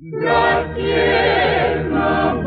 da tierna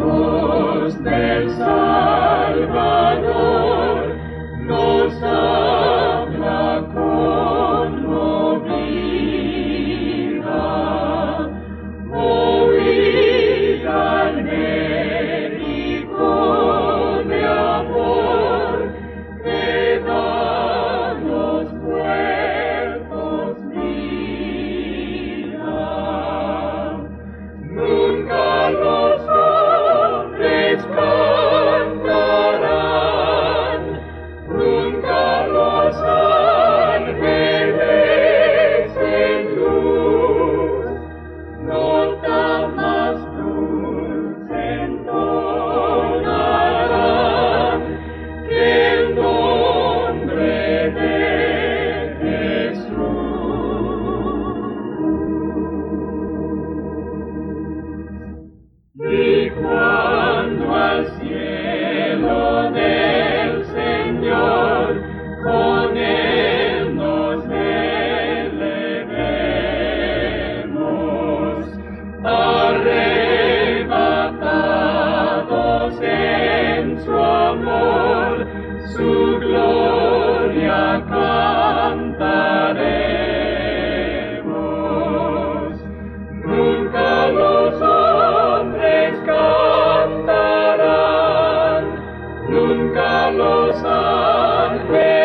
Christmas. sun.